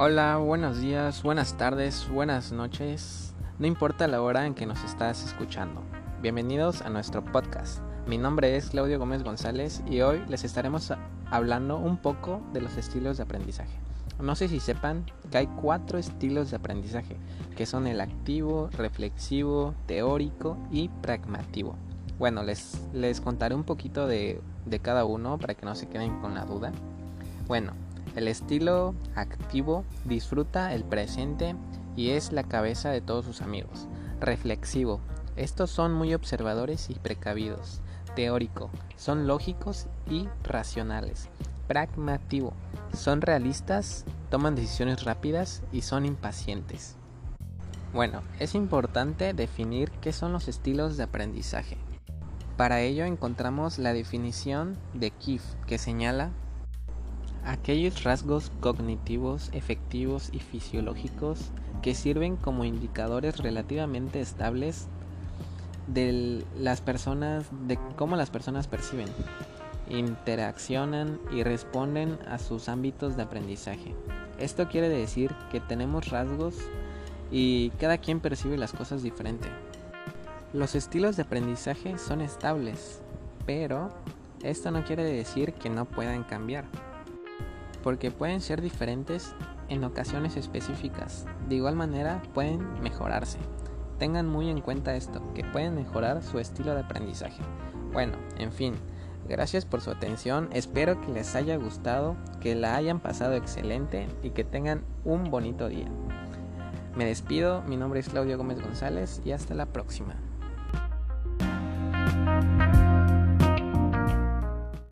Hola, buenos días, buenas tardes, buenas noches. No importa la hora en que nos estás escuchando. Bienvenidos a nuestro podcast. Mi nombre es Claudio Gómez González y hoy les estaremos hablando un poco de los estilos de aprendizaje. No sé si sepan que hay cuatro estilos de aprendizaje, que son el activo, reflexivo, teórico y pragmativo. Bueno, les, les contaré un poquito de, de cada uno para que no se queden con la duda. Bueno, el estilo activo disfruta el presente y es la cabeza de todos sus amigos. Reflexivo. Estos son muy observadores y precavidos. Teórico. Son lógicos y racionales. Pragmativo. Son realistas, toman decisiones rápidas y son impacientes. Bueno, es importante definir qué son los estilos de aprendizaje. Para ello encontramos la definición de Kif, que señala aquellos rasgos cognitivos, efectivos y fisiológicos que sirven como indicadores relativamente estables de las personas, de cómo las personas perciben, interaccionan y responden a sus ámbitos de aprendizaje. Esto quiere decir que tenemos rasgos y cada quien percibe las cosas diferente. Los estilos de aprendizaje son estables, pero esto no quiere decir que no puedan cambiar porque pueden ser diferentes en ocasiones específicas. De igual manera pueden mejorarse. Tengan muy en cuenta esto, que pueden mejorar su estilo de aprendizaje. Bueno, en fin, gracias por su atención, espero que les haya gustado, que la hayan pasado excelente y que tengan un bonito día. Me despido, mi nombre es Claudio Gómez González y hasta la próxima.